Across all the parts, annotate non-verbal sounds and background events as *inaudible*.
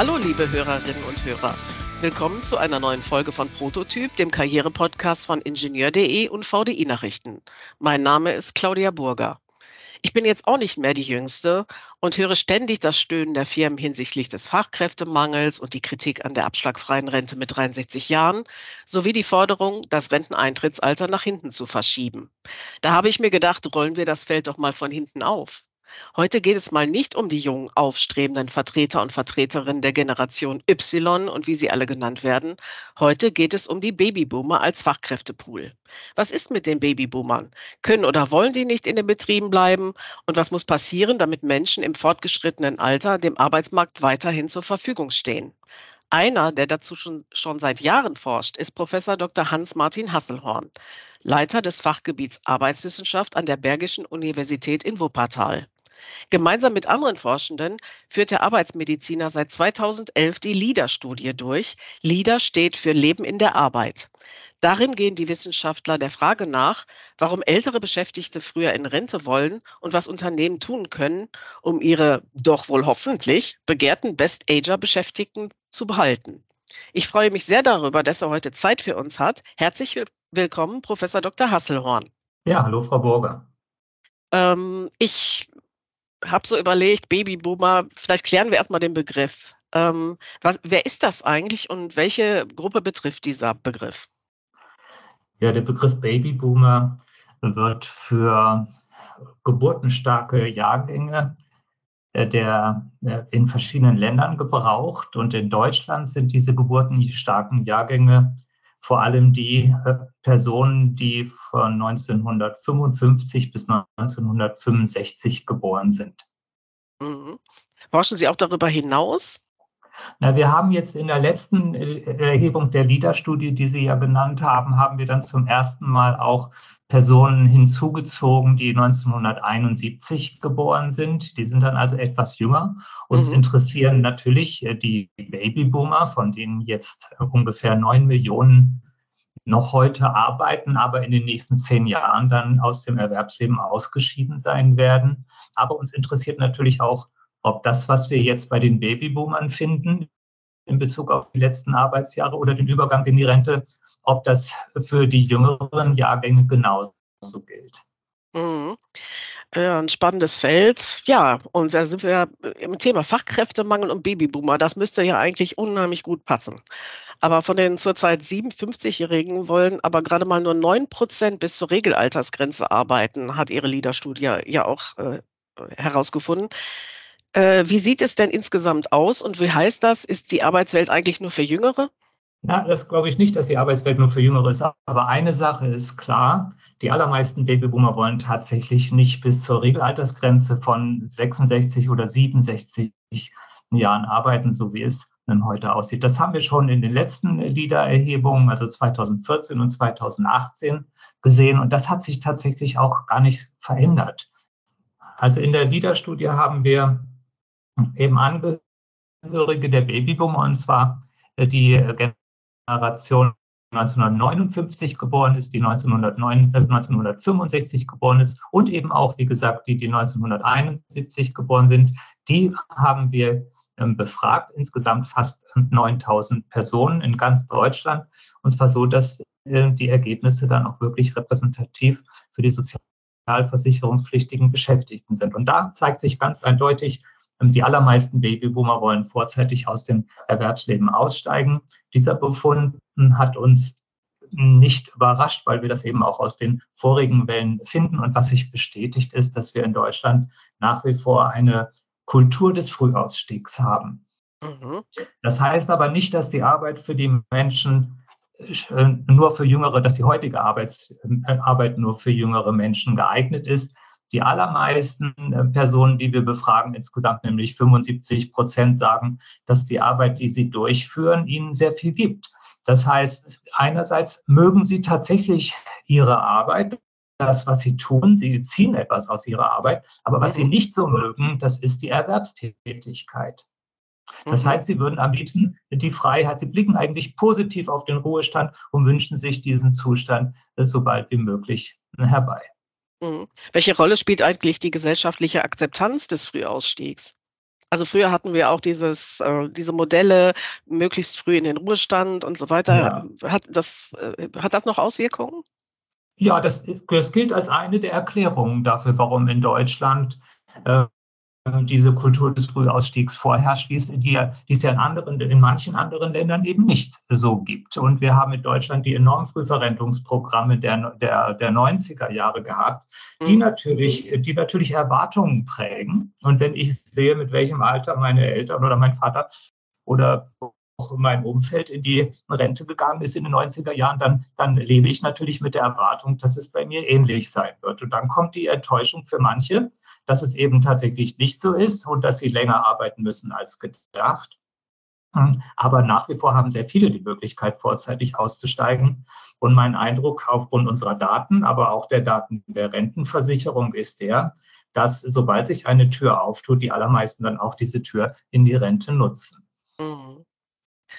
Hallo, liebe Hörerinnen und Hörer. Willkommen zu einer neuen Folge von Prototyp, dem Karrierepodcast von Ingenieur.de und VDI Nachrichten. Mein Name ist Claudia Burger. Ich bin jetzt auch nicht mehr die Jüngste und höre ständig das Stöhnen der Firmen hinsichtlich des Fachkräftemangels und die Kritik an der abschlagfreien Rente mit 63 Jahren sowie die Forderung, das Renteneintrittsalter nach hinten zu verschieben. Da habe ich mir gedacht, rollen wir das Feld doch mal von hinten auf. Heute geht es mal nicht um die jungen, aufstrebenden Vertreter und Vertreterinnen der Generation Y und wie sie alle genannt werden. Heute geht es um die Babyboomer als Fachkräftepool. Was ist mit den Babyboomern? Können oder wollen die nicht in den Betrieben bleiben? Und was muss passieren, damit Menschen im fortgeschrittenen Alter dem Arbeitsmarkt weiterhin zur Verfügung stehen? Einer, der dazu schon, schon seit Jahren forscht, ist Professor Dr. Hans-Martin Hasselhorn, Leiter des Fachgebiets Arbeitswissenschaft an der Bergischen Universität in Wuppertal. Gemeinsam mit anderen Forschenden führt der Arbeitsmediziner seit 2011 die LIDA-Studie durch. LIDA steht für Leben in der Arbeit. Darin gehen die Wissenschaftler der Frage nach, warum ältere Beschäftigte früher in Rente wollen und was Unternehmen tun können, um ihre doch wohl hoffentlich begehrten Best-Ager-Beschäftigten zu behalten. Ich freue mich sehr darüber, dass er heute Zeit für uns hat. Herzlich willkommen, Professor Dr. Hasselhorn. Ja, hallo, Frau Burger. Ähm, ich habe so überlegt, Babyboomer, vielleicht klären wir erstmal den Begriff. Ähm, was, wer ist das eigentlich und welche Gruppe betrifft dieser Begriff? Ja, der Begriff Babyboomer wird für geburtenstarke Jahrgänge äh, der, der in verschiedenen Ländern gebraucht. Und in Deutschland sind diese geburtenstarken Jahrgänge vor allem die äh, Personen, die von 1955 bis 1965 geboren sind. Mhm. Forschen Sie auch darüber hinaus? Na, wir haben jetzt in der letzten äh, Erhebung der LIDA-Studie, die Sie ja genannt haben, haben wir dann zum ersten Mal auch Personen hinzugezogen, die 1971 geboren sind. Die sind dann also etwas jünger. Uns mhm. interessieren natürlich äh, die Babyboomer, von denen jetzt ungefähr neun Millionen noch heute arbeiten, aber in den nächsten zehn Jahren dann aus dem Erwerbsleben ausgeschieden sein werden. Aber uns interessiert natürlich auch, ob das, was wir jetzt bei den Babyboomern finden, in Bezug auf die letzten Arbeitsjahre oder den Übergang in die Rente, ob das für die jüngeren Jahrgänge genauso gilt. Mhm. Ein spannendes Feld. Ja, und da sind wir im Thema Fachkräftemangel und Babyboomer. Das müsste ja eigentlich unheimlich gut passen. Aber von den zurzeit 57-Jährigen wollen aber gerade mal nur 9 Prozent bis zur Regelaltersgrenze arbeiten, hat ihre LIDA-Studie ja auch äh, herausgefunden. Äh, wie sieht es denn insgesamt aus und wie heißt das? Ist die Arbeitswelt eigentlich nur für Jüngere? Ja, das glaube ich nicht, dass die Arbeitswelt nur für Jüngere ist. Aber eine Sache ist klar, die allermeisten Babyboomer wollen tatsächlich nicht bis zur Regelaltersgrenze von 66 oder 67 Jahren arbeiten, so wie es heute aussieht. Das haben wir schon in den letzten LIDA-Erhebungen, also 2014 und 2018 gesehen. Und das hat sich tatsächlich auch gar nicht verändert. Also in der LIDA-Studie haben wir eben Angehörige der Babyboomer, und zwar die Generation 1959 geboren ist, die 1909, äh, 1965 geboren ist und eben auch, wie gesagt, die, die 1971 geboren sind, die haben wir ähm, befragt, insgesamt fast 9000 Personen in ganz Deutschland. Und zwar so, dass äh, die Ergebnisse dann auch wirklich repräsentativ für die sozialversicherungspflichtigen Beschäftigten sind. Und da zeigt sich ganz eindeutig, die allermeisten Babyboomer wollen vorzeitig aus dem Erwerbsleben aussteigen. Dieser Befund hat uns nicht überrascht, weil wir das eben auch aus den vorigen Wellen finden. Und was sich bestätigt ist, dass wir in Deutschland nach wie vor eine Kultur des Frühausstiegs haben. Mhm. Das heißt aber nicht, dass die Arbeit für die Menschen äh, nur für Jüngere, dass die heutige Arbeits, äh, Arbeit nur für jüngere Menschen geeignet ist. Die allermeisten äh, Personen, die wir befragen, insgesamt nämlich 75 Prozent, sagen, dass die Arbeit, die sie durchführen, ihnen sehr viel gibt. Das heißt, einerseits mögen sie tatsächlich ihre Arbeit, das, was sie tun, sie ziehen etwas aus ihrer Arbeit, aber was sie mhm. nicht so mögen, das ist die Erwerbstätigkeit. Das mhm. heißt, sie würden am liebsten die Freiheit, sie blicken eigentlich positiv auf den Ruhestand und wünschen sich diesen Zustand äh, so bald wie möglich herbei. Mhm. Welche Rolle spielt eigentlich die gesellschaftliche Akzeptanz des Frühausstiegs? Also früher hatten wir auch dieses, äh, diese Modelle, möglichst früh in den Ruhestand und so weiter. Ja. Hat, das, äh, hat das noch Auswirkungen? Ja, das, das gilt als eine der Erklärungen dafür, warum in Deutschland äh, diese Kultur des Frühausstiegs vorherrscht, wie es, die, die es ja in, anderen, in manchen anderen Ländern eben nicht so gibt. Und wir haben in Deutschland die enormen Frühverrentungsprogramme der, der, der 90er Jahre gehabt, die, mhm. natürlich, die natürlich Erwartungen prägen. Und wenn ich sehe, mit welchem Alter meine Eltern oder mein Vater oder auch mein Umfeld in die Rente gegangen ist in den 90er Jahren, dann, dann lebe ich natürlich mit der Erwartung, dass es bei mir ähnlich sein wird. Und dann kommt die Enttäuschung für manche, dass es eben tatsächlich nicht so ist und dass sie länger arbeiten müssen als gedacht. Aber nach wie vor haben sehr viele die Möglichkeit, vorzeitig auszusteigen. Und mein Eindruck aufgrund unserer Daten, aber auch der Daten der Rentenversicherung ist der, dass sobald sich eine Tür auftut, die allermeisten dann auch diese Tür in die Rente nutzen. Mhm.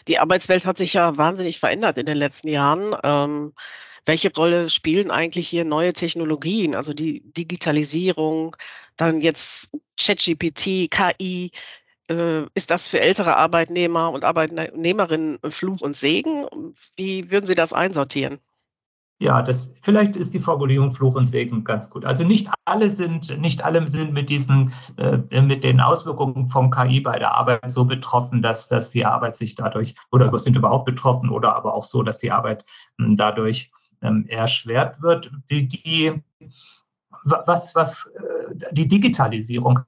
Die Arbeitswelt hat sich ja wahnsinnig verändert in den letzten Jahren. Ähm, welche Rolle spielen eigentlich hier neue Technologien, also die Digitalisierung, dann jetzt ChatGPT, KI? Äh, ist das für ältere Arbeitnehmer und Arbeitnehmerinnen Fluch und Segen? Wie würden Sie das einsortieren? Ja, das, vielleicht ist die Formulierung Fluch und Segen ganz gut. Also nicht alle sind, nicht alle sind mit diesen, äh, mit den Auswirkungen vom KI bei der Arbeit so betroffen, dass, dass die Arbeit sich dadurch, oder sind überhaupt betroffen, oder aber auch so, dass die Arbeit hm, dadurch ähm, erschwert wird. Die, die, was, was äh, die Digitalisierung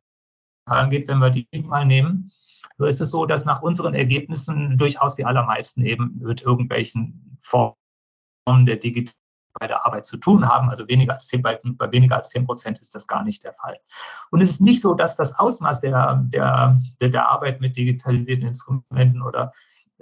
angeht, wenn wir die mal nehmen, so ist es so, dass nach unseren Ergebnissen durchaus die allermeisten eben mit irgendwelchen Formen der Digitalisierung bei der Arbeit zu tun haben. Also weniger als 10, bei, bei weniger als 10 Prozent ist das gar nicht der Fall. Und es ist nicht so, dass das Ausmaß der, der, der Arbeit mit digitalisierten Instrumenten oder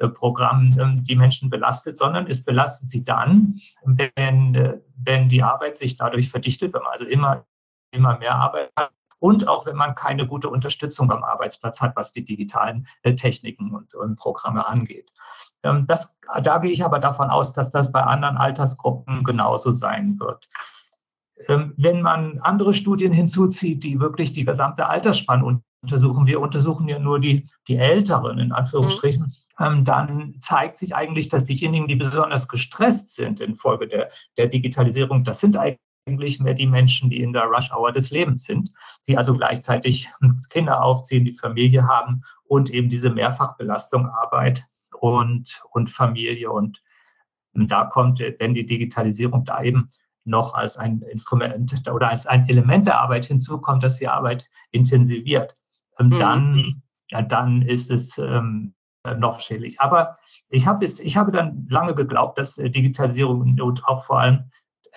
äh, Programmen ähm, die Menschen belastet, sondern es belastet sie dann, wenn, äh, wenn die Arbeit sich dadurch verdichtet, wenn man also immer, immer mehr Arbeit hat und auch wenn man keine gute Unterstützung am Arbeitsplatz hat, was die digitalen äh, Techniken und, und Programme angeht. Ähm, das, da gehe ich aber davon aus, dass das bei anderen Altersgruppen genauso sein wird. Ähm, wenn man andere Studien hinzuzieht, die wirklich die gesamte Altersspanne untersuchen, wir untersuchen ja nur die, die Älteren in Anführungsstrichen, mhm. Dann zeigt sich eigentlich, dass diejenigen, die besonders gestresst sind infolge der, der Digitalisierung, das sind eigentlich mehr die Menschen, die in der Rush-Hour des Lebens sind, die also gleichzeitig Kinder aufziehen, die Familie haben und eben diese Mehrfachbelastung Arbeit und, und Familie. Und da kommt, wenn die Digitalisierung da eben noch als ein Instrument oder als ein Element der Arbeit hinzukommt, dass die Arbeit intensiviert, ähm, mhm. dann, ja, dann ist es ähm, noch schädlich. Aber ich habe, ich habe dann lange geglaubt, dass äh, Digitalisierung und auch vor allem,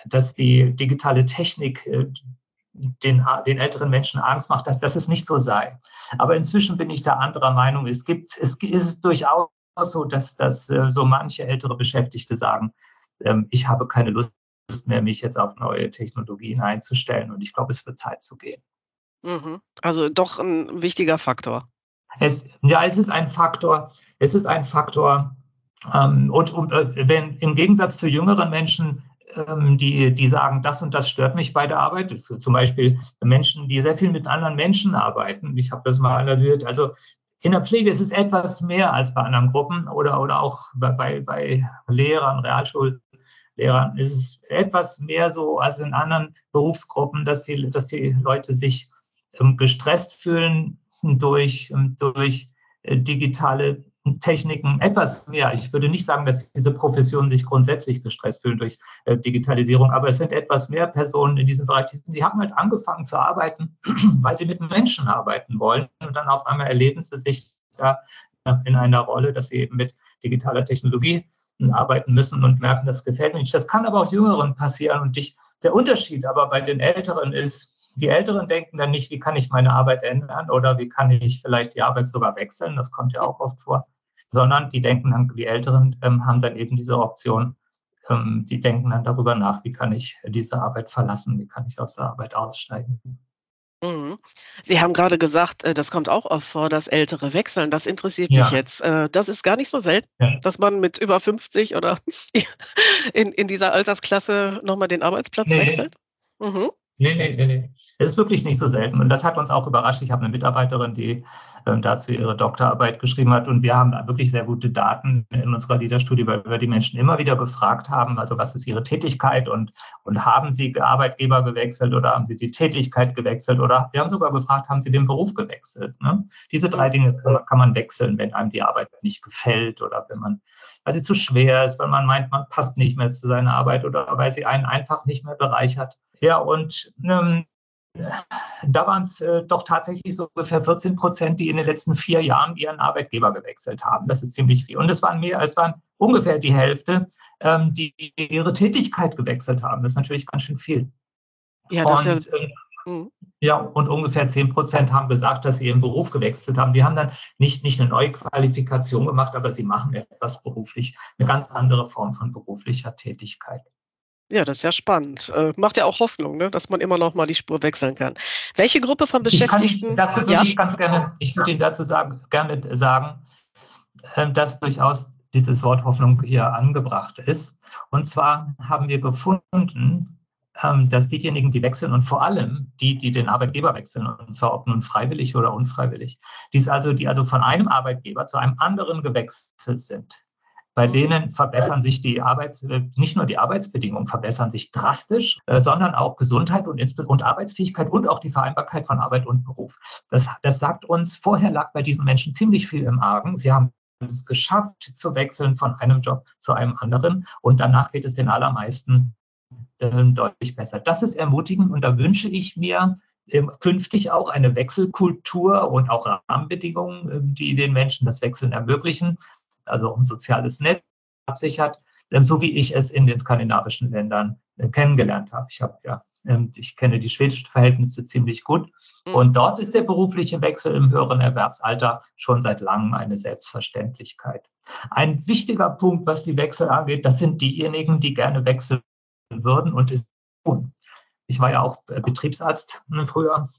dass die digitale Technik äh, den, den älteren Menschen Angst macht, dass, dass es nicht so sei. Aber inzwischen bin ich da anderer Meinung. Es gibt, es ist durchaus so, dass, dass äh, so manche ältere Beschäftigte sagen, ähm, ich habe keine Lust mehr, mich jetzt auf neue Technologien einzustellen und ich glaube, es wird Zeit zu gehen. Mhm. Also doch ein wichtiger Faktor. Es, ja, es ist ein Faktor. Es ist ein Faktor. Ähm, und, und äh, wenn im Gegensatz zu jüngeren Menschen, ähm, die, die sagen, das und das stört mich bei der Arbeit, ist zum Beispiel Menschen, die sehr viel mit anderen Menschen arbeiten. Ich habe das mal analysiert. Also in der Pflege ist es etwas mehr als bei anderen Gruppen oder, oder auch bei, bei Lehrern, Realschullehrern ist es etwas mehr so als in anderen Berufsgruppen, dass die, dass die Leute sich ähm, gestresst fühlen durch, ähm, durch äh, digitale Techniken etwas mehr. Ich würde nicht sagen, dass diese Professionen sich grundsätzlich gestresst fühlen durch äh, Digitalisierung, aber es sind etwas mehr Personen in diesem Bereich, die, haben halt angefangen zu arbeiten, *clears throat* weil sie mit Menschen arbeiten wollen und dann auf einmal erleben sie sich da in einer Rolle, dass sie eben mit digitaler Technologie arbeiten müssen und merken, das gefällt mir nicht. Das kann aber auch Jüngeren passieren und ich, der Unterschied aber bei den Älteren ist, die Älteren denken dann nicht, wie kann ich meine Arbeit ändern oder wie kann ich vielleicht die Arbeit sogar wechseln, das kommt ja auch oft vor, sondern die denken dann, die Älteren ähm, haben dann eben diese Option, ähm, die denken dann darüber nach, wie kann ich diese Arbeit verlassen, wie kann ich aus der Arbeit aussteigen. Mhm. Sie haben gerade gesagt, äh, das kommt auch oft vor, dass Ältere wechseln. Das interessiert ja. mich jetzt. Äh, das ist gar nicht so selten, ja. dass man mit über 50 oder *laughs* in, in dieser Altersklasse nochmal den Arbeitsplatz nee. wechselt. Mhm. Nee, nee, nee, nee. Es ist wirklich nicht so selten. Und das hat uns auch überrascht. Ich habe eine Mitarbeiterin, die ähm, dazu ihre Doktorarbeit geschrieben hat. Und wir haben wirklich sehr gute Daten in unserer Leaderstudie, weil wir die Menschen immer wieder gefragt haben, also was ist ihre Tätigkeit und, und haben sie Arbeitgeber gewechselt oder haben sie die Tätigkeit gewechselt oder wir haben sogar gefragt, haben sie den Beruf gewechselt. Ne? Diese drei Dinge kann man, kann man wechseln, wenn einem die Arbeit nicht gefällt oder wenn man, weil sie zu schwer ist, weil man meint, man passt nicht mehr zu seiner Arbeit oder weil sie einen einfach nicht mehr bereichert. Ja, und ähm, da waren es äh, doch tatsächlich so ungefähr 14 Prozent, die in den letzten vier Jahren ihren Arbeitgeber gewechselt haben. Das ist ziemlich viel. Und es waren mehr, es waren ungefähr die Hälfte, ähm, die ihre Tätigkeit gewechselt haben. Das ist natürlich ganz schön viel. Ja, das und, ja, äh, ja, und ungefähr 10 Prozent haben gesagt, dass sie ihren Beruf gewechselt haben. Die haben dann nicht, nicht eine neue Qualifikation gemacht, aber sie machen etwas beruflich, eine ganz andere Form von beruflicher Tätigkeit. Ja, das ist ja spannend. Äh, macht ja auch Hoffnung, ne, dass man immer noch mal die Spur wechseln kann. Welche Gruppe von Beschäftigten? Ich dazu würde ja? ich ganz gerne, ich würde Ihnen dazu sagen, gerne sagen, äh, dass durchaus dieses Wort Hoffnung hier angebracht ist. Und zwar haben wir gefunden, ähm, dass diejenigen, die wechseln und vor allem die, die den Arbeitgeber wechseln, und zwar ob nun freiwillig oder unfreiwillig, die also, die also von einem Arbeitgeber zu einem anderen gewechselt sind, bei mhm. denen verbessern sich die Arbeits, äh, nicht nur die Arbeitsbedingungen verbessern sich drastisch, äh, sondern auch Gesundheit und, und Arbeitsfähigkeit und auch die Vereinbarkeit von Arbeit und Beruf. Das, das sagt uns, vorher lag bei diesen Menschen ziemlich viel im Argen. Sie haben es geschafft zu wechseln von einem Job zu einem anderen und danach geht es den allermeisten äh, deutlich besser. Das ist ermutigend und da wünsche ich mir, ähm, künftig auch eine Wechselkultur und auch Rahmenbedingungen, ähm, die den Menschen das Wechseln ermöglichen also ein soziales Netz absichert, ähm, so wie ich es in den skandinavischen Ländern äh, kennengelernt habe. Ich habe ja ähm, ich kenne die schwedischen Verhältnisse ziemlich gut. Mhm. Und dort ist der berufliche Wechsel im höheren Erwerbsalter schon seit langem eine Selbstverständlichkeit. Ein wichtiger Punkt, was die Wechsel angeht, das sind diejenigen, die gerne wechseln würden und es tun. Ich war ja auch äh, Betriebsarzt hm, früher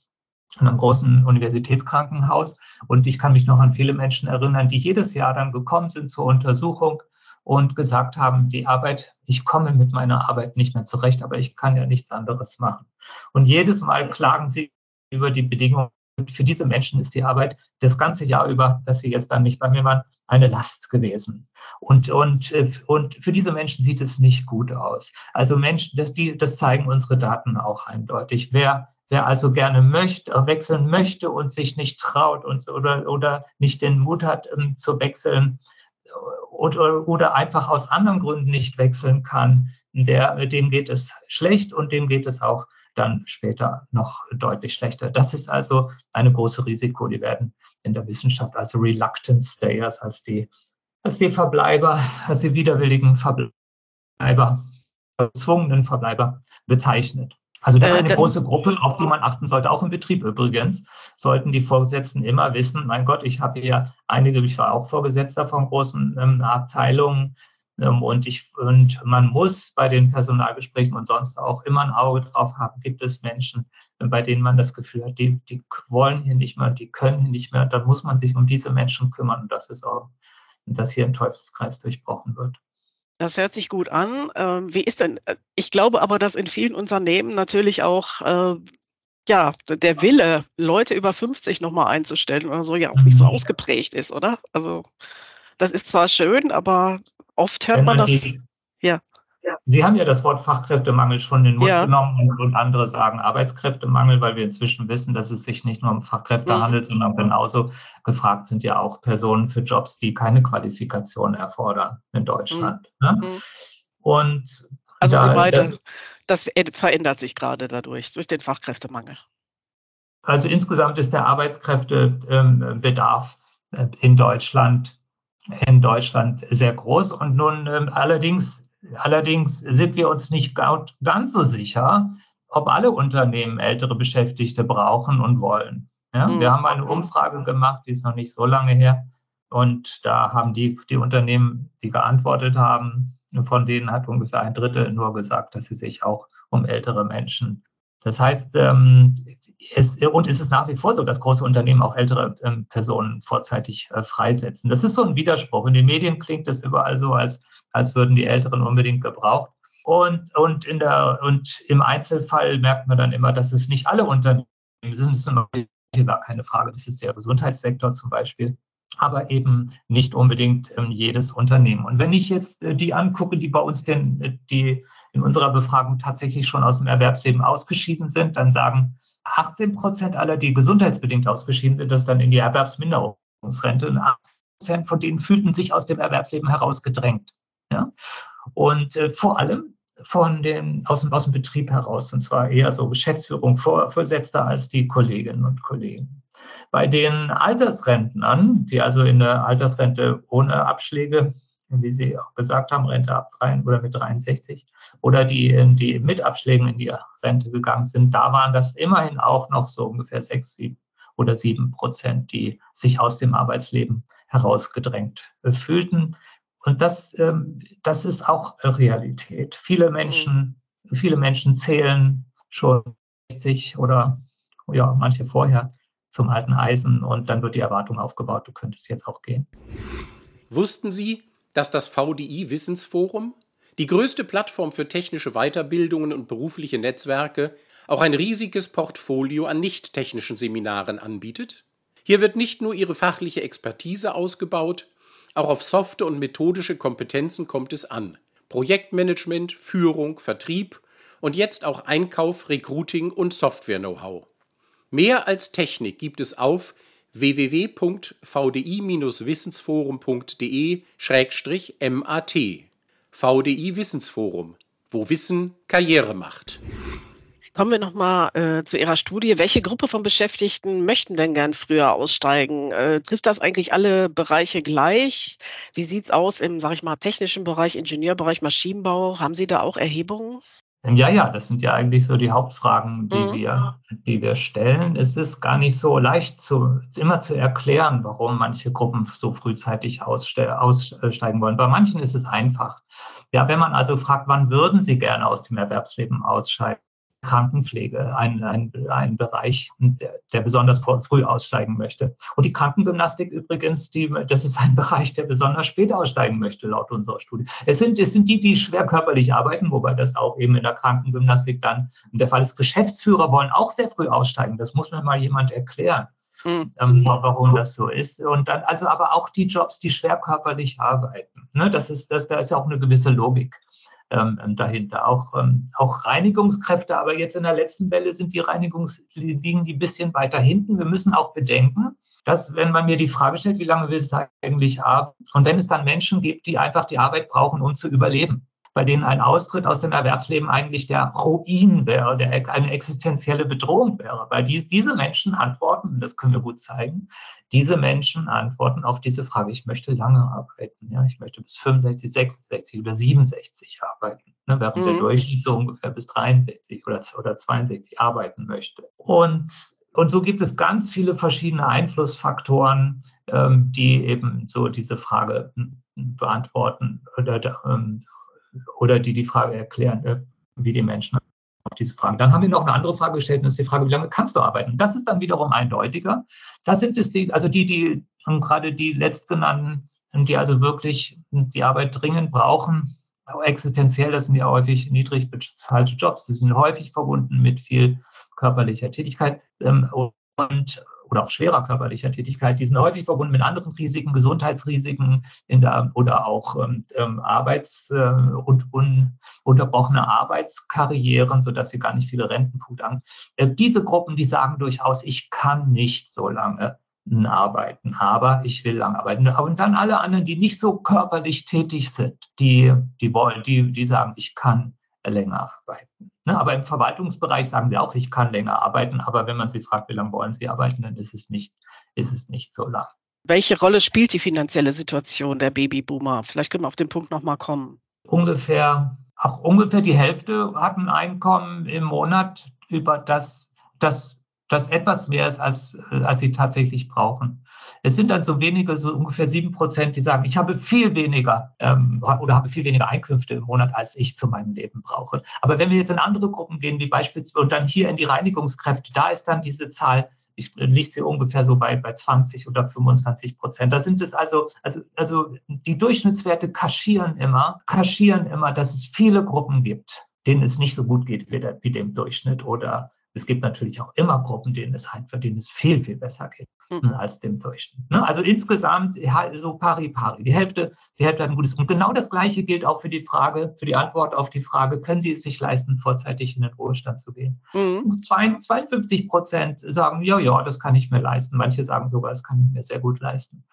in einem großen Universitätskrankenhaus. Und ich kann mich noch an viele Menschen erinnern, die jedes Jahr dann gekommen sind zur Untersuchung und gesagt haben, die Arbeit, ich komme mit meiner Arbeit nicht mehr zurecht, aber ich kann ja nichts anderes machen. Und jedes Mal klagen sie über die Bedingungen. Für diese Menschen ist die Arbeit das ganze Jahr über, dass sie jetzt dann nicht bei mir waren, eine Last gewesen. Und, und, und für diese Menschen sieht es nicht gut aus. Also Menschen, das, die, das zeigen unsere Daten auch eindeutig. Wer Wer also gerne möchte, wechseln möchte und sich nicht traut und, oder, oder nicht den Mut hat um, zu wechseln oder, oder einfach aus anderen Gründen nicht wechseln kann, der, dem geht es schlecht und dem geht es auch dann später noch deutlich schlechter. Das ist also eine große Risiko. Die werden in der Wissenschaft als Reluctant Stayers, als die, als die Verbleiber, als die widerwilligen Verbleiber, gezwungenen Verbleiber bezeichnet. Also das ist äh, eine äh, große Gruppe, auf die man achten sollte, auch im Betrieb übrigens. Sollten die Vorgesetzten immer wissen, mein Gott, ich habe ja einige, ich war auch Vorgesetzter von großen ähm, Abteilungen und, ich, und man muss bei den Personalgesprächen und sonst auch immer ein Auge drauf haben, gibt es Menschen, äh, bei denen man das Gefühl hat, die, die wollen hier nicht mehr, die können hier nicht mehr. Dann muss man sich um diese Menschen kümmern und dafür sorgen, dass hier ein Teufelskreis durchbrochen wird. Das hört sich gut an. Ähm, wie ist denn, äh, ich glaube aber, dass in vielen Unternehmen natürlich auch, äh, ja, der Wille, Leute über 50 nochmal einzustellen oder so, ja auch nicht so mhm. ausgeprägt ist, oder? Also, das ist zwar schön, aber oft hört man das, ja. Sie haben ja das Wort Fachkräftemangel schon in den Mund ja. genommen und, und, andere sagen Arbeitskräftemangel, weil wir inzwischen wissen, dass es sich nicht nur um Fachkräfte mhm. handelt, sondern genauso gefragt sind ja auch Personen für Jobs, die keine Qualifikation erfordern in Deutschland. Mhm. Ne? Mhm. Und also da, beide, das, das verändert sich gerade dadurch, durch den Fachkräftemangel. Also insgesamt ist der Arbeitskräftebedarf äh, in Deutschland in Deutschland sehr groß und nun ähm, allerdings Allerdings sind wir uns nicht ganz so sicher, ob alle Unternehmen ältere Beschäftigte brauchen und wollen. Ja, mhm. Wir haben eine Umfrage gemacht, die ist noch nicht so lange her. Und da haben die, die Unternehmen, die geantwortet haben, von denen hat ungefähr ein Drittel nur gesagt, dass sie sich auch um ältere Menschen. Das heißt, ähm, es, und es ist nach wie vor so, dass große Unternehmen auch ältere ähm, Personen vorzeitig äh, freisetzen. Das ist so ein Widerspruch. In den Medien klingt es überall so, als, als würden die Älteren unbedingt gebraucht. Und, und, in der, und im Einzelfall merkt man dann immer, dass es nicht alle Unternehmen sind. Ist immer gar keine Frage. Das ist der Gesundheitssektor zum Beispiel aber eben nicht unbedingt ähm, jedes Unternehmen. Und wenn ich jetzt äh, die angucke, die bei uns denn, äh, die in unserer Befragung tatsächlich schon aus dem Erwerbsleben ausgeschieden sind, dann sagen 18 Prozent aller, die gesundheitsbedingt ausgeschieden sind, das dann in die Erwerbsminderungsrente. Und 18 Prozent von denen fühlten sich aus dem Erwerbsleben herausgedrängt. Ja? Und äh, vor allem von den, aus, dem, aus dem Betrieb heraus, und zwar eher so Geschäftsführung, Vorgesetzter als die Kolleginnen und Kollegen. Bei den Altersrentnern, die also in der Altersrente ohne Abschläge, wie Sie auch gesagt haben, Rente ab 3 oder mit 63, oder die, die mit Abschlägen in die Rente gegangen sind, da waren das immerhin auch noch so ungefähr 6, 7 oder 7 Prozent, die sich aus dem Arbeitsleben herausgedrängt fühlten. Und das, ähm, das ist auch Realität. Viele Menschen, viele Menschen zählen schon 60 oder ja, manche vorher zum alten Eisen und dann wird die Erwartung aufgebaut, du könntest jetzt auch gehen. Wussten Sie, dass das VDI Wissensforum, die größte Plattform für technische Weiterbildungen und berufliche Netzwerke, auch ein riesiges Portfolio an nicht technischen Seminaren anbietet? Hier wird nicht nur ihre fachliche Expertise ausgebaut, auch auf softe und methodische Kompetenzen kommt es an. Projektmanagement, Führung, Vertrieb und jetzt auch Einkauf, Recruiting und Software-Know-how. Mehr als Technik gibt es auf www.vdi-wissensforum.de-mat. VDI Wissensforum, wo Wissen Karriere macht. Kommen wir nochmal äh, zu Ihrer Studie. Welche Gruppe von Beschäftigten möchten denn gern früher aussteigen? Äh, trifft das eigentlich alle Bereiche gleich? Wie sieht es aus im, sag ich mal, technischen Bereich, Ingenieurbereich, Maschinenbau? Haben Sie da auch Erhebungen? Ja, ja, das sind ja eigentlich so die Hauptfragen, die, mhm. wir, die wir stellen. Es ist gar nicht so leicht zu, immer zu erklären, warum manche Gruppen so frühzeitig aussteigen wollen. Bei manchen ist es einfach. Ja, wenn man also fragt, wann würden Sie gerne aus dem Erwerbsleben ausscheiden, Krankenpflege, ein, ein, ein Bereich, der, der besonders früh aussteigen möchte. Und die Krankengymnastik übrigens, die, das ist ein *laughs* Bereich, der besonders spät aussteigen möchte, laut unserer Studie. Es sind, es sind die, die schwer körperlich arbeiten, wobei das auch eben in der Krankengymnastik dann der Fall ist. Geschäftsführer wollen auch sehr früh aussteigen. Das muss mir mal jemand erklären. Mhm. Ähm, warum das so ist. Und dann, also aber auch die Jobs, die schwer körperlich arbeiten. Ne, das ist, das, da ist ja auch eine gewisse Logik ähm, ähm, dahinter. Auch, ähm, auch Reinigungskräfte, aber jetzt in der letzten Welle sind die Reinigungsliegen die ein bisschen weiter hinten. Wir müssen auch bedenken, dass wenn man mir die Frage stellt, wie lange willst du eigentlich arbeiten? Und wenn es dann Menschen gibt, die einfach die Arbeit brauchen, um zu überleben, bei denen ein Austritt aus dem Erwerbsleben eigentlich der Ruin wäre, der eine existenzielle Bedrohung wäre. Weil dies, diese Menschen antworten, und das können wir gut zeigen, diese Menschen antworten auf diese Frage, ich möchte lange arbeiten, ja, ich möchte bis 65, 66 oder 67 arbeiten, ne, während mhm. der Durchschnitt so ungefähr bis 63 oder, oder 62 arbeiten möchte. Und und so gibt es ganz viele verschiedene Einflussfaktoren, ähm, die eben so diese Frage hm, beantworten oder ähm, oder die die Frage erklären, äh, wie die Menschen auf diese Fragen. Dann haben wir noch eine andere Frage gestellt, und das ist die Frage, wie lange kannst du arbeiten? Das ist dann wiederum eindeutiger. Das sind es die, also die, die gerade die letztgenannten, die also wirklich die Arbeit dringend brauchen, existenziell, das sind ja häufig niedrig bezahlte Jobs, die sind häufig verbunden mit viel körperlicher Tätigkeit. Ähm, und oder auch schwerer körperlicher Tätigkeit, die sind häufig verbunden mit anderen Risiken, Gesundheitsrisiken in der, oder auch ähm, ähm Arbeits- äh, und un, unterbrochene Arbeitskarrieren, sodass sie gar nicht viele Rentenpunkt haben. Äh, diese Gruppen, die sagen durchaus, ich kann nicht so lange arbeiten, aber ich will lang arbeiten. Und dann alle anderen, die nicht so körperlich tätig sind, die, die wollen, die, die sagen, ich kann länger arbeiten. Ne? Aber im Verwaltungsbereich sagen sie auch, ich kann länger arbeiten. Aber wenn man sie fragt, wie lange wollen sie arbeiten, dann ist es nicht, ist es nicht so lang. Welche Rolle spielt die finanzielle Situation der Babyboomer? Vielleicht können wir auf den Punkt nochmal kommen. Ungefähr, auch ungefähr die Hälfte hat ein Einkommen im Monat, über das, das, das etwas mehr ist, als, als sie tatsächlich brauchen. Es sind dann so wenige, so ungefähr sieben Prozent, die sagen, ich habe viel weniger ähm, oder habe viel weniger Einkünfte im Monat, als ich zu meinem Leben brauche. Aber wenn wir jetzt in andere Gruppen gehen, wie beispielsweise und dann hier in die Reinigungskräfte, da ist dann diese Zahl, ich liegt sie ungefähr so bei, bei 20 oder 25 Prozent. Da sind es also, also, also die Durchschnittswerte kaschieren immer, kaschieren immer, dass es viele Gruppen gibt, denen es nicht so gut geht wie, der, wie dem Durchschnitt oder es gibt natürlich auch immer Gruppen, denen es, halt, denen es viel, viel besser geht mhm. als dem Durchschnitt. Ne? Also insgesamt so pari pari. Die Hälfte, die Hälfte hat ein gutes. Und genau das Gleiche gilt auch für die Frage, für die Antwort auf die Frage, können Sie es sich leisten, vorzeitig in den Ruhestand zu gehen? Mhm. 52 Prozent sagen, ja, ja, das kann ich mir leisten. Manche sagen sogar, das kann ich mir sehr gut leisten.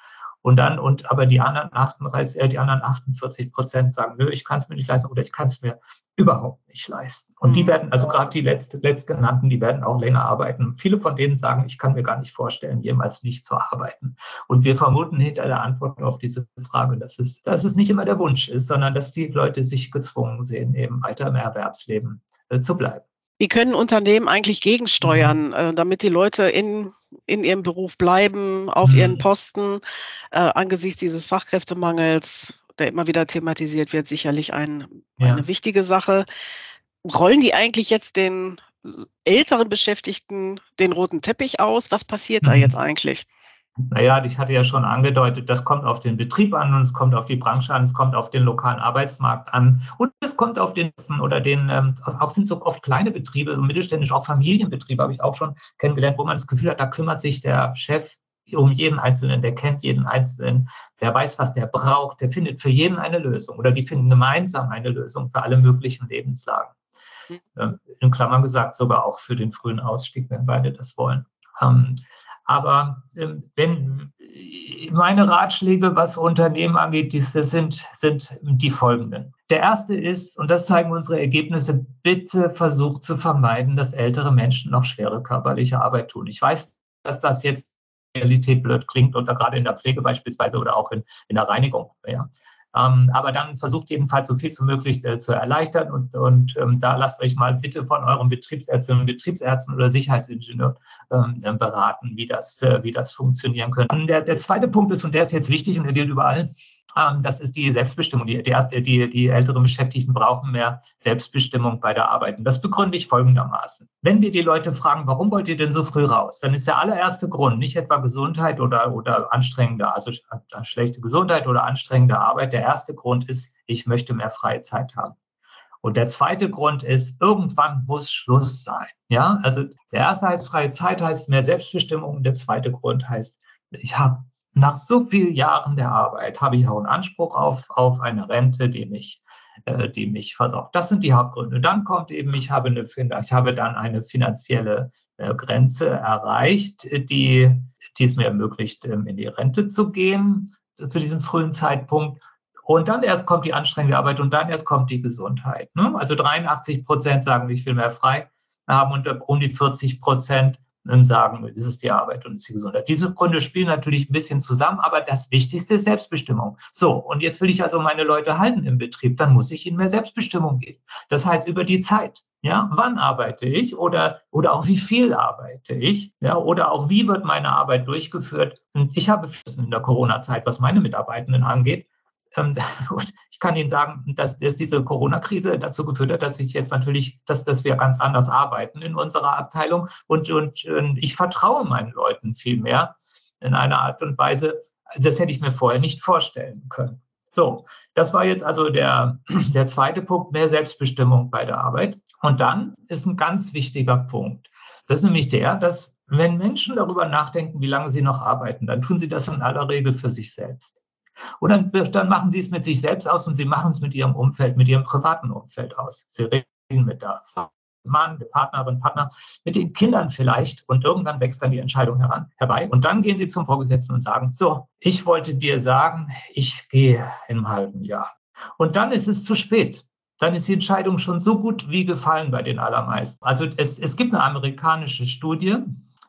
Und dann, und aber die anderen 38, äh, die anderen 48 Prozent sagen, nö, ich kann es mir nicht leisten oder ich kann es mir überhaupt nicht leisten. Und die mhm. werden, also gerade die letzte, letztgenannten, die werden auch länger arbeiten. Viele von denen sagen, ich kann mir gar nicht vorstellen, jemals nicht zu arbeiten. Und wir vermuten hinter der Antwort auf diese Frage, dass es, dass es nicht immer der Wunsch ist, sondern dass die Leute sich gezwungen sehen, eben weiter im Erwerbsleben äh, zu bleiben. Wie können Unternehmen eigentlich gegensteuern, mhm. äh, damit die Leute in, in ihrem Beruf bleiben, auf mhm. ihren Posten, äh, angesichts dieses Fachkräftemangels, der immer wieder thematisiert wird, sicherlich ein, ja. eine wichtige Sache. Rollen die eigentlich jetzt den älteren Beschäftigten den roten Teppich aus? Was passiert mhm. da jetzt eigentlich? Naja, ich hatte ja schon angedeutet, das kommt auf den Betrieb an und es kommt auf die Branche an, es kommt auf den lokalen Arbeitsmarkt an und es kommt auf den oder den, ähm, auch sind so oft kleine Betriebe, mittelständisch, auch Familienbetriebe habe ich auch schon kennengelernt, wo man das Gefühl hat, da kümmert sich der Chef um jeden Einzelnen, der kennt jeden Einzelnen, der weiß, was der braucht, der findet für jeden eine Lösung oder die finden gemeinsam eine Lösung für alle möglichen Lebenslagen. Mhm. In Klammern gesagt, sogar auch für den frühen Ausstieg, wenn beide das wollen. Aber ähm, wenn meine Ratschläge, was Unternehmen angeht, das sind, sind die folgenden. Der erste ist, und das zeigen unsere Ergebnisse, bitte versucht zu vermeiden, dass ältere Menschen noch schwere körperliche Arbeit tun. Ich weiß, dass das jetzt Realität blöd klingt oder gerade in der Pflege beispielsweise oder auch in, in der Reinigung. Ja. Ähm, aber dann versucht jedenfalls so viel zu möglich äh, zu erleichtern und, und ähm, da lasst euch mal bitte von eurem Betriebsärztinnen und Betriebsärzten oder Sicherheitsingenieur ähm, äh, beraten, wie das, äh, wie das funktionieren könnte. Der, der zweite Punkt ist, und der ist jetzt wichtig und der gilt überall, ähm, das ist die Selbstbestimmung. Die, die, die, älteren Beschäftigten brauchen mehr Selbstbestimmung bei der Arbeit. Und das begründe ich folgendermaßen. Wenn wir die Leute fragen, warum wollt ihr denn so früh raus, dann ist der allererste Grund nicht etwa Gesundheit oder, oder anstrengende, also schlechte Gesundheit oder anstrengende Arbeit. Der erste Grund ist, ich möchte mehr freie Zeit haben. Und der zweite Grund ist, irgendwann muss Schluss sein. Ja, also der erste heißt freie Zeit, heißt mehr Selbstbestimmung. Der zweite Grund heißt, ich habe nach so vielen Jahren der Arbeit habe ich auch einen Anspruch auf, auf eine Rente, die mich, äh, die mich versorgt. Das sind die Hauptgründe. Dann kommt eben, ich habe, eine, ich habe dann eine finanzielle äh, Grenze erreicht, die, die es mir ermöglicht, ähm, in die Rente zu gehen zu diesem frühen Zeitpunkt. Und dann erst kommt die anstrengende Arbeit und dann erst kommt die Gesundheit. Ne? Also 83 Prozent sagen, ich will mehr frei haben und um die 40 Prozent sagen, das ist die Arbeit und ist die Gesundheit. Diese Gründe spielen natürlich ein bisschen zusammen, aber das Wichtigste ist Selbstbestimmung. So, und jetzt will ich also meine Leute halten im Betrieb, dann muss ich ihnen mehr Selbstbestimmung geben. Das heißt, über die Zeit. Ja, wann arbeite ich oder, oder auch wie viel arbeite ich? Ja, oder auch wie wird meine Arbeit durchgeführt? Und ich habe in der Corona-Zeit, was meine Mitarbeitenden angeht, ähm, *laughs* ich kann Ihnen sagen, dass, dass diese Corona-Krise dazu geführt hat, dass ich jetzt natürlich, dass, dass wir ganz anders arbeiten in unserer Abteilung und, und, und ich vertraue meinen Leuten viel mehr in einer Art und Weise, das hätte ich mir vorher nicht vorstellen können. So, das war jetzt also der, *clears throat* der zweite Punkt, mehr Selbstbestimmung bei der Arbeit. Und dann ist ein ganz wichtiger Punkt. Das ist nämlich der, dass wenn Menschen darüber nachdenken, wie lange sie noch arbeiten, dann tun sie das in aller Regel für sich selbst. Und dann, machen sie es mit sich selbst aus und sie machen es mit ihrem Umfeld, mit ihrem privaten Umfeld aus. Sie reden mit der Mann, der Partnerin, Partner, mit den Kindern vielleicht und irgendwann wächst dann die Entscheidung heran, herbei und dann gehen sie zum Vorgesetzten und sagen, so, ich wollte dir sagen, ich gehe im halben Jahr. Und dann ist es zu spät. Dann ist die Entscheidung schon so gut wie gefallen bei den allermeisten. Also es, es gibt eine amerikanische Studie.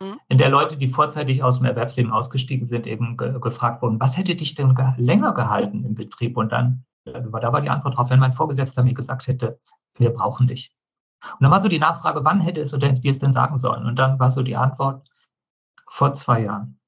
In der Leute, die vorzeitig aus dem Erwerbsleben ausgestiegen sind, eben ge gefragt wurden, was hätte dich denn ge länger gehalten im Betrieb? Und dann, äh, da war die Antwort drauf, wenn mein Vorgesetzter mir gesagt hätte, wir brauchen dich. Und dann war so die Nachfrage, wann hätte es oder dir es denn sagen sollen? Und dann war so die Antwort, vor zwei Jahren.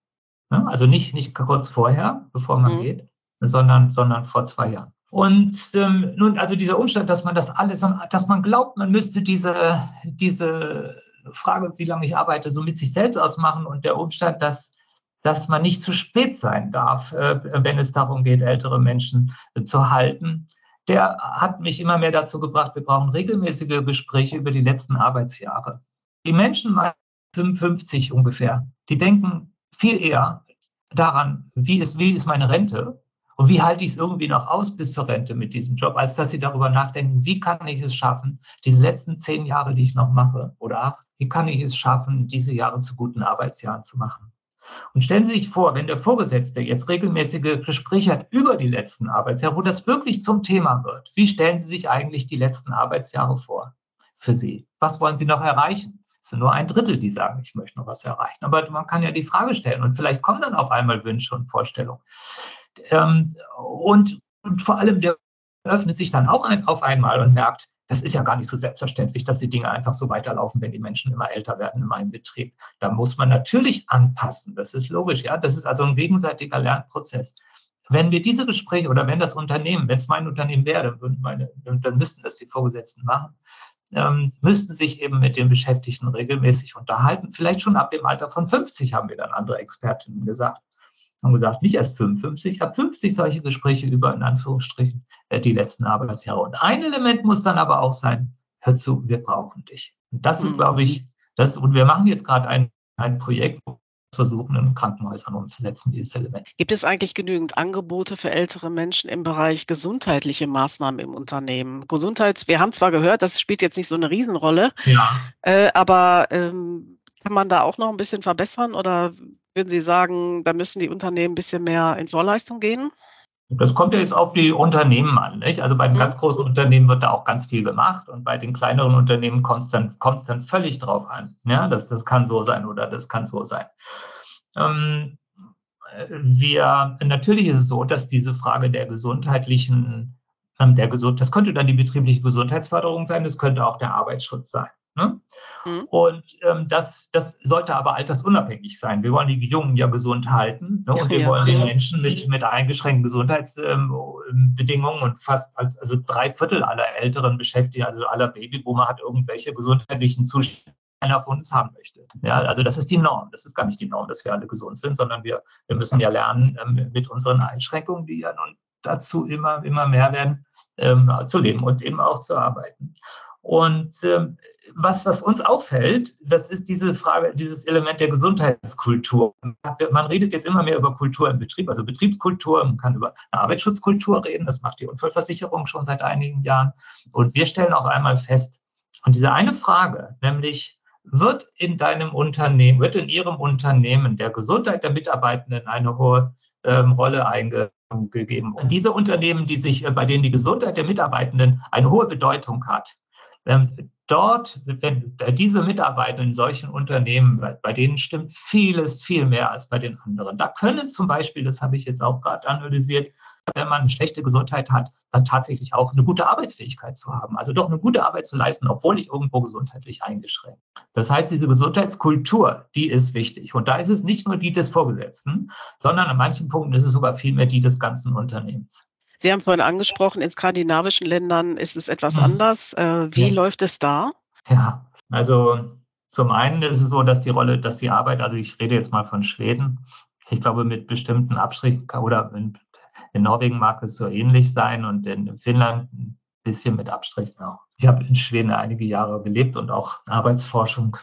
Ne? Also nicht, nicht kurz vorher, bevor man mhm. geht, sondern, sondern vor zwei Jahren. Und ähm, nun, also dieser Umstand, dass man das alles, dass man glaubt, man müsste diese, diese Frage, wie lange ich arbeite, so mit sich selbst ausmachen und der Umstand, dass, dass man nicht zu spät sein darf, äh, wenn es darum geht, ältere Menschen äh, zu halten, der hat mich immer mehr dazu gebracht, wir brauchen regelmäßige Gespräche über die letzten Arbeitsjahre. Die Menschen 55 ungefähr, die denken viel eher daran, wie ist, wie ist meine Rente und wie halte ich es irgendwie noch aus bis zur Rente mit diesem Job, als dass sie darüber nachdenken, wie kann ich es schaffen, diese letzten zehn Jahre, die ich noch mache, oder acht, wie kann ich es schaffen, diese Jahre zu guten Arbeitsjahren zu machen. Und stellen Sie sich vor, wenn der Vorgesetzte jetzt regelmäßige Gespräche hat über die letzten Arbeitsjahre, wo das wirklich zum Thema wird, wie stellen Sie sich eigentlich die letzten Arbeitsjahre vor für Sie? Was wollen Sie noch erreichen? Es sind nur ein Drittel, die sagen, ich möchte noch was erreichen. Aber man kann ja die Frage stellen und vielleicht kommen dann auf einmal Wünsche und Vorstellungen. Ähm, und, und vor allem der öffnet sich dann auch ein, auf einmal und merkt, das ist ja gar nicht so selbstverständlich, dass die Dinge einfach so weiterlaufen, wenn die Menschen immer älter werden in meinem Betrieb. Da muss man natürlich anpassen. Das ist logisch, ja. Das ist also ein gegenseitiger Lernprozess. Wenn wir diese Gespräche oder wenn das Unternehmen, wenn es mein Unternehmen wäre, dann, meine, dann müssten das die Vorgesetzten machen, ähm, müssten sich eben mit den Beschäftigten regelmäßig unterhalten. Vielleicht schon ab dem Alter von 50 haben wir dann andere Expertinnen gesagt haben gesagt, nicht erst 55, ich habe 50 solche Gespräche über, in Anführungsstrichen, äh, die letzten Arbeitsjahre. Und ein Element muss dann aber auch sein, hör zu, wir brauchen dich. Und das ist, glaube ich, mhm. das, und wir machen jetzt gerade ein, ein Projekt, versuchen, in Krankenhäusern umzusetzen, dieses Element. Gibt es eigentlich genügend Angebote für ältere Menschen im Bereich gesundheitliche Maßnahmen im Unternehmen? Gesundheits, wir haben zwar gehört, das spielt jetzt nicht so eine Riesenrolle, ja. äh, aber ähm, kann man da auch noch ein bisschen verbessern oder würden Sie sagen, da müssen die Unternehmen ein bisschen mehr in Vorleistung gehen? Das kommt ja jetzt auf die Unternehmen an. Nicht? Also bei den mhm. ganz großen Unternehmen wird da auch ganz viel gemacht und bei den kleineren Unternehmen kommt es dann, kommt's dann völlig drauf an. Ja, das, das kann so sein oder das kann so sein. Ähm, wir, natürlich ist es so, dass diese Frage der gesundheitlichen, ähm, der Gesund, das könnte dann die betriebliche Gesundheitsförderung sein, das könnte auch der Arbeitsschutz sein. Ne? Mhm. Und ähm, das, das sollte aber altersunabhängig sein. Wir wollen die Jungen ja gesund halten ne? und wir ja, wollen ja. den Menschen mit, mit eingeschränkten Gesundheitsbedingungen ähm, und fast als, also drei Viertel aller älteren Beschäftigten, also aller Babyboomer hat irgendwelche gesundheitlichen Zustände einer von uns haben möchte. Ja, also das ist die Norm. Das ist gar nicht die Norm, dass wir alle gesund sind, sondern wir, wir müssen ja lernen, ähm, mit unseren Einschränkungen, die ja nun dazu immer, immer mehr werden, ähm, zu leben und eben auch zu arbeiten. Und ähm, was, was uns auffällt, das ist diese Frage, dieses Element der Gesundheitskultur. Man redet jetzt immer mehr über Kultur im Betrieb, also Betriebskultur, man kann über eine Arbeitsschutzkultur reden, das macht die Unfallversicherung schon seit einigen Jahren. Und wir stellen auf einmal fest, und diese eine Frage, nämlich wird in deinem Unternehmen, wird in Ihrem Unternehmen der Gesundheit der Mitarbeitenden eine hohe ähm, Rolle eingegeben. Und diese Unternehmen, die sich, äh, bei denen die Gesundheit der Mitarbeitenden eine hohe Bedeutung hat, ähm, dort, wenn diese Mitarbeiter in solchen Unternehmen, bei denen stimmt vieles viel mehr als bei den anderen. Da können zum Beispiel, das habe ich jetzt auch gerade analysiert, wenn man eine schlechte Gesundheit hat, dann tatsächlich auch eine gute Arbeitsfähigkeit zu haben. Also doch eine gute Arbeit zu leisten, obwohl ich irgendwo gesundheitlich eingeschränkt. Das heißt, diese Gesundheitskultur, die ist wichtig. Und da ist es nicht nur die des Vorgesetzten, sondern an manchen Punkten ist es sogar vielmehr die des ganzen Unternehmens. Sie haben vorhin angesprochen, in skandinavischen Ländern ist es etwas mhm. anders. Äh, wie ja. läuft es da? Ja, also zum einen ist es so, dass die Rolle, dass die Arbeit, also ich rede jetzt mal von Schweden, ich glaube mit bestimmten Abstrichen oder in, in Norwegen mag es so ähnlich sein und in Finnland ein bisschen mit Abstrichen auch. Ich habe in Schweden einige Jahre gelebt und auch Arbeitsforschung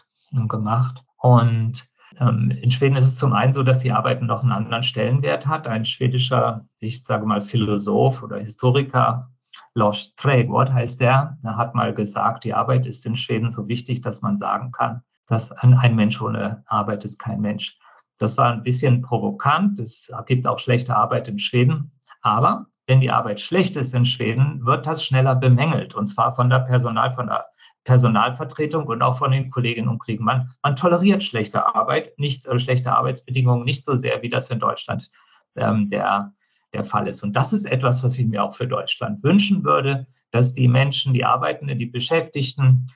gemacht und in Schweden ist es zum einen so, dass die Arbeit noch einen anderen Stellenwert hat. Ein schwedischer, ich sage mal, Philosoph oder Historiker, Lars Trägård heißt der, er hat mal gesagt, die Arbeit ist in Schweden so wichtig, dass man sagen kann, dass ein Mensch ohne Arbeit ist kein Mensch. Das war ein bisschen provokant. Es gibt auch schlechte Arbeit in Schweden. Aber wenn die Arbeit schlecht ist in Schweden, wird das schneller bemängelt. Und zwar von der Personal, von der Personalvertretung und auch von den Kolleginnen und Kollegen. Man, man toleriert schlechte Arbeit, nicht äh, schlechte Arbeitsbedingungen nicht so sehr, wie das in Deutschland ähm, der, der Fall ist. Und das ist etwas, was ich mir auch für Deutschland wünschen würde, dass die Menschen, die Arbeitenden, die Beschäftigten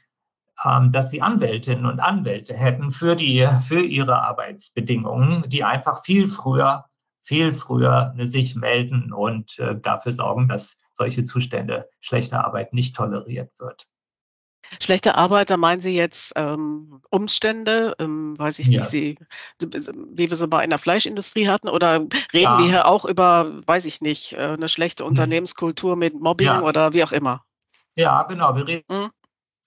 ähm, dass sie Anwältinnen und Anwälte hätten für die, für ihre Arbeitsbedingungen, die einfach viel früher, viel früher sich melden und äh, dafür sorgen, dass solche Zustände schlechter Arbeit nicht toleriert wird. Schlechte Arbeit, da meinen Sie jetzt ähm, Umstände, ähm, weiß ich ja. nicht, Sie, wie wir sie mal in der Fleischindustrie hatten, oder reden ja. wir hier auch über, weiß ich nicht, äh, eine schlechte hm. Unternehmenskultur mit Mobbing ja. oder wie auch immer? Ja, genau, wir reden hm?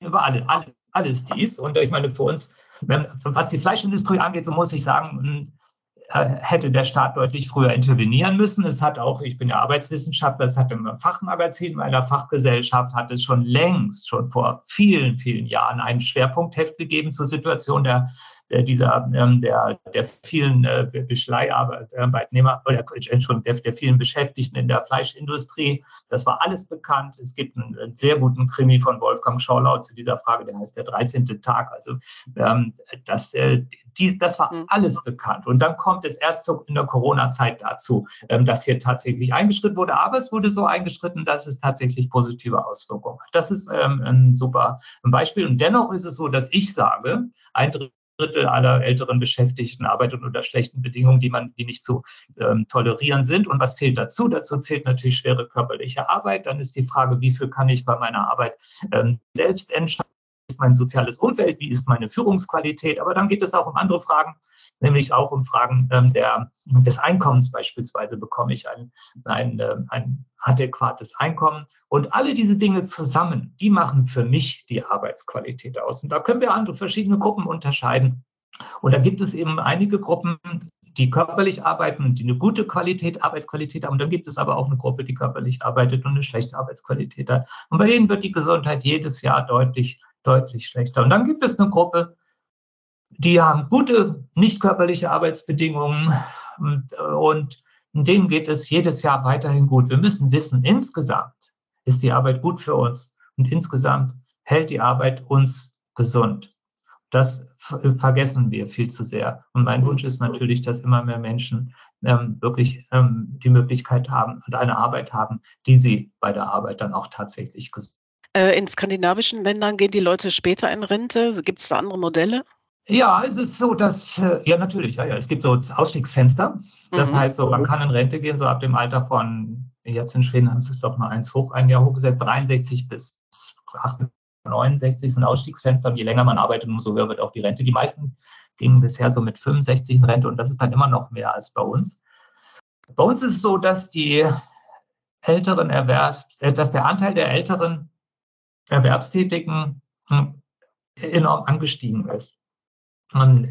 über alle, alle, alles dies. Und ich meine, für uns, wenn, was die Fleischindustrie angeht, so muss ich sagen, hätte der Staat deutlich früher intervenieren müssen. Es hat auch, ich bin ja Arbeitswissenschaftler, es hat im Fachmagazin meiner Fachgesellschaft, hat es schon längst, schon vor vielen, vielen Jahren einen Schwerpunktheft gegeben zur Situation der der, dieser, ähm, der, der vielen äh, Beschleiharbeitnehmer oder Entschuldigung, der, der vielen Beschäftigten in der Fleischindustrie. Das war alles bekannt. Es gibt einen, sehr guten Krimi von Wolfgang Schaulau zu dieser Frage, der heißt der 13. Tag. Also ähm, das, äh, dies, das war mhm. alles bekannt. Und dann kommt es erst so in der Corona-Zeit dazu, ähm, dass hier tatsächlich eingeschritten wurde. Aber es wurde so eingeschritten, dass es tatsächlich positive Auswirkungen hat. Das ist ein super Beispiel. Und dennoch ist es so, dass ich sage, ein Drittel Drittel aller älteren Beschäftigten arbeiten unter schlechten Bedingungen, die man, die nicht zu ähm, tolerieren sind. Und was zählt dazu? Dazu zählt natürlich schwere körperliche Arbeit. Dann ist die Frage, wie viel kann ich bei meiner Arbeit ähm, selbst entscheiden? Wie ist mein soziales Umfeld? Wie ist meine Führungsqualität? Aber dann geht es auch um andere Fragen, nämlich auch um Fragen ähm, der, des Einkommens beispielsweise. Bekomme ich ein, ein, äh, ein adäquates Einkommen? Und alle diese Dinge zusammen, die machen für mich die Arbeitsqualität aus. Und da können wir andere verschiedene Gruppen unterscheiden. Und da gibt es eben einige Gruppen, die körperlich arbeiten und die eine gute Qualität, Arbeitsqualität haben. Und dann gibt es aber auch eine Gruppe, die körperlich arbeitet und eine schlechte Arbeitsqualität hat. Und bei denen wird die Gesundheit jedes Jahr deutlich, deutlich schlechter. Und dann gibt es eine Gruppe, die haben gute, nicht körperliche Arbeitsbedingungen und, und denen geht es jedes Jahr weiterhin gut. Wir müssen wissen, insgesamt ist die Arbeit gut für uns und insgesamt hält die Arbeit uns gesund. Das vergessen wir viel zu sehr. Und mein Wunsch ist natürlich, dass immer mehr Menschen ähm, wirklich ähm, die Möglichkeit haben und eine Arbeit haben, die sie bei der Arbeit dann auch tatsächlich gesund. Äh, in skandinavischen Ländern gehen die Leute später in Rente. Gibt es da andere Modelle? Ja, es ist so, dass, äh, ja, natürlich, ja, ja, es gibt so Ausstiegsfenster. Das mhm. heißt so, man kann in Rente gehen, so ab dem Alter von, jetzt in Schweden haben sie es doch mal eins hoch, ein Jahr hochgesetzt, 63 bis 69 sind Ausstiegsfenster. Je länger man arbeitet, umso höher wird auch die Rente. Die meisten gingen bisher so mit 65 in Rente und das ist dann immer noch mehr als bei uns. Bei uns ist es so, dass die älteren Erwerbs, äh, dass der Anteil der älteren Erwerbstätigen hm, enorm angestiegen ist. Und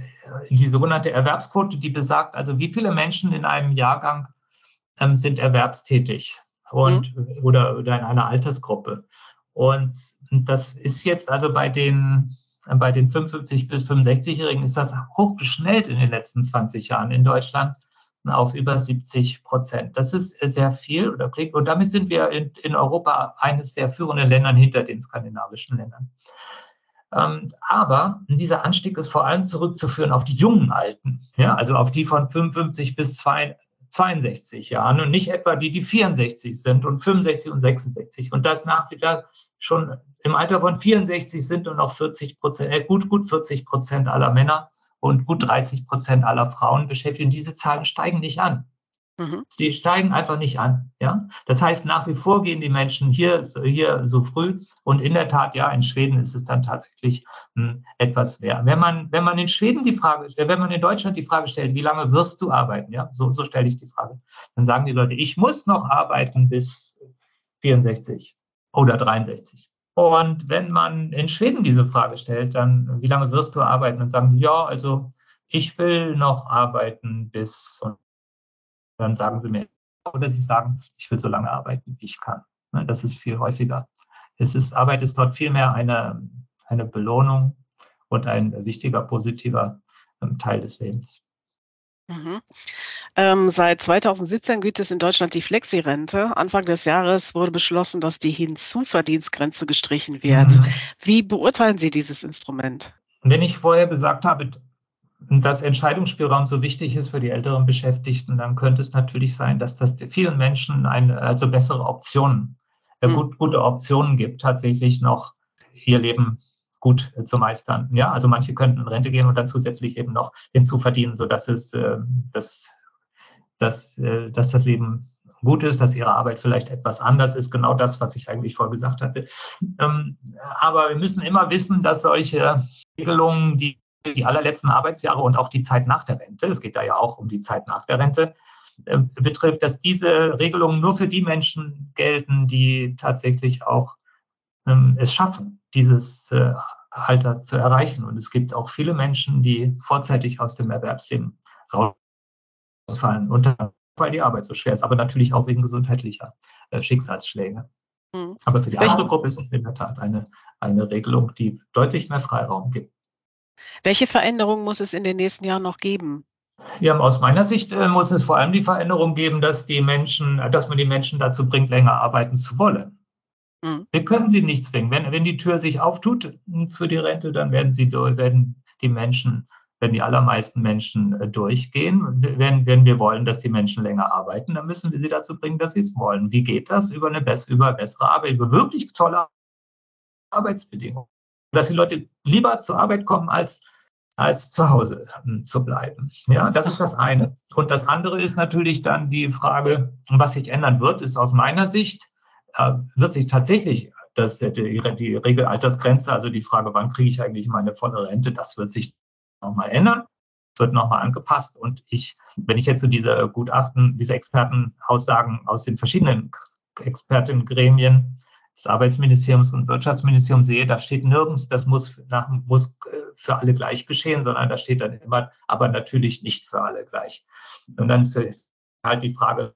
die sogenannte Erwerbsquote, die besagt, also wie viele Menschen in einem Jahrgang ähm, sind erwerbstätig und, mhm. oder, oder in einer Altersgruppe. Und das ist jetzt also bei den, bei den 55 bis 65-Jährigen ist das hochgeschnellt in den letzten 20 Jahren in Deutschland auf über 70 Prozent. Das ist sehr viel oder klingt, und damit sind wir in, in Europa eines der führenden Ländern hinter den skandinavischen Ländern. Ähm, aber dieser Anstieg ist vor allem zurückzuführen auf die jungen Alten, ja, also auf die von 55 bis 62 Jahren und nicht etwa die, die 64 sind und 65 und 66. Und das nach wie vor schon im Alter von 64 sind und noch 40 Prozent, äh, gut, gut 40 Prozent aller Männer und gut 30 Prozent aller Frauen beschäftigen. Diese Zahlen steigen nicht an. Mhm. Die steigen einfach nicht an. Ja? Das heißt, nach wie vor gehen die Menschen hier, hier so früh. Und in der Tat, ja, in Schweden ist es dann tatsächlich hm, etwas mehr. Wenn man, wenn man in Schweden die Frage, wenn man in Deutschland die Frage stellt, wie lange wirst du arbeiten? Ja, so, so stelle ich die Frage. Dann sagen die Leute, ich muss noch arbeiten bis 64 oder 63. Und wenn man in Schweden diese Frage stellt, dann, wie lange wirst du arbeiten? Dann sagen die, ja, also ich will noch arbeiten bis und dann sagen sie mir, oder sie sagen, ich will so lange arbeiten, wie ich kann. Ne, das ist viel häufiger. Es ist, Arbeit ist dort vielmehr eine, eine Belohnung und ein wichtiger, positiver ähm, Teil des Lebens. Mhm. Ähm, seit 2017 gilt es in Deutschland die Flexi-Rente. Anfang des Jahres wurde beschlossen, dass die Hinzuverdienstgrenze gestrichen wird. Mhm. Wie beurteilen Sie dieses Instrument? Wenn ich vorher gesagt habe, dass Entscheidungsspielraum so wichtig ist für die älteren Beschäftigten, dann könnte es natürlich sein, dass das vielen Menschen eine, also bessere Optionen, mhm. gut, gute Optionen gibt, tatsächlich noch ihr Leben gut äh, zu meistern. Ja, also manche könnten in Rente gehen und dann zusätzlich eben noch hinzuverdienen, sodass es äh, das, dass, äh, dass das Leben gut ist, dass ihre Arbeit vielleicht etwas anders ist, genau das, was ich eigentlich vorher gesagt hatte. Ähm, aber wir müssen immer wissen, dass solche Regelungen, die die allerletzten Arbeitsjahre und auch die Zeit nach der Rente, es geht da ja auch um die Zeit nach der Rente, äh, betrifft, dass diese Regelungen nur für die Menschen gelten, die tatsächlich auch ähm, es schaffen, dieses äh, Alter zu erreichen. Und es gibt auch viele Menschen, die vorzeitig aus dem Erwerbsleben rausfallen, unter weil die Arbeit so schwer ist, aber natürlich auch wegen gesundheitlicher äh, Schicksalsschläge. Mhm. Aber für die andere Gruppe ist es in der Tat eine, eine Regelung, die deutlich mehr Freiraum gibt. Welche Veränderungen muss es in den nächsten Jahren noch geben? Ja, aus meiner Sicht äh, muss es vor allem die Veränderung geben, dass die Menschen, dass man die Menschen dazu bringt, länger arbeiten zu wollen. Mhm. Wir können sie nicht zwingen. Wenn, wenn die Tür sich auftut für die Rente, dann werden sie werden die Menschen wenn die allermeisten Menschen äh, durchgehen, wenn, wenn wir wollen, dass die Menschen länger arbeiten, dann müssen wir sie dazu bringen, dass sie es wollen. Wie geht das? Über eine bess über bessere Arbeit, über wirklich tolle Arbeitsbedingungen. Dass die Leute lieber zur Arbeit kommen, als, als zu Hause hm, zu bleiben. Ja, das ist das eine. Und das andere ist natürlich dann die Frage, was sich ändern wird, ist aus meiner Sicht, äh, wird sich tatsächlich das, die, die Regelaltersgrenze, also die Frage, wann kriege ich eigentlich meine volle Rente, das wird sich nochmal ändern, wird nochmal angepasst. Und ich, wenn ich jetzt so diese Gutachten, diese Expertenaussagen aus den verschiedenen Expertengremien des Arbeitsministeriums und Wirtschaftsministeriums sehe, da steht nirgends, das muss, nach, muss äh, für alle gleich geschehen, sondern da steht dann immer, aber natürlich nicht für alle gleich. Und dann ist halt die Frage,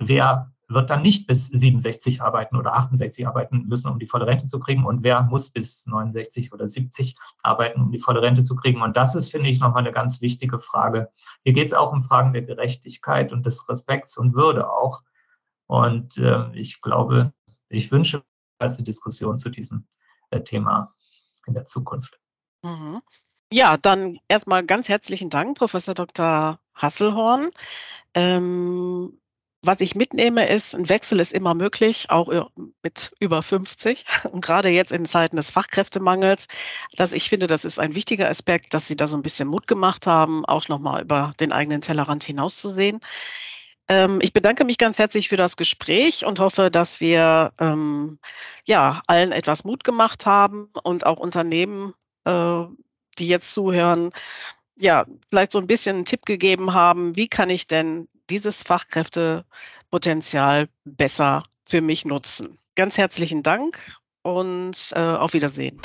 wer wird dann nicht bis 67 arbeiten oder 68 arbeiten müssen, um die volle Rente zu kriegen. Und wer muss bis 69 oder 70 arbeiten, um die volle Rente zu kriegen? Und das ist, finde ich, nochmal eine ganz wichtige Frage. Hier geht es auch um Fragen der Gerechtigkeit und des Respekts und Würde auch. Und äh, ich glaube, ich wünsche eine Diskussion zu diesem äh, Thema in der Zukunft. Mhm. Ja, dann erstmal ganz herzlichen Dank, Professor Dr. Hasselhorn. Ähm, was ich mitnehme, ist, ein Wechsel ist immer möglich, auch mit über 50. *laughs* Und gerade jetzt in Zeiten des Fachkräftemangels, dass ich finde, das ist ein wichtiger Aspekt, dass Sie da so ein bisschen Mut gemacht haben, auch nochmal über den eigenen Tellerrand hinauszusehen. Ähm, ich bedanke mich ganz herzlich für das Gespräch und hoffe, dass wir ähm, ja allen etwas Mut gemacht haben und auch Unternehmen, äh, die jetzt zuhören, ja, vielleicht so ein bisschen einen Tipp gegeben haben, wie kann ich denn dieses Fachkräftepotenzial besser für mich nutzen. Ganz herzlichen Dank und äh, auf Wiedersehen.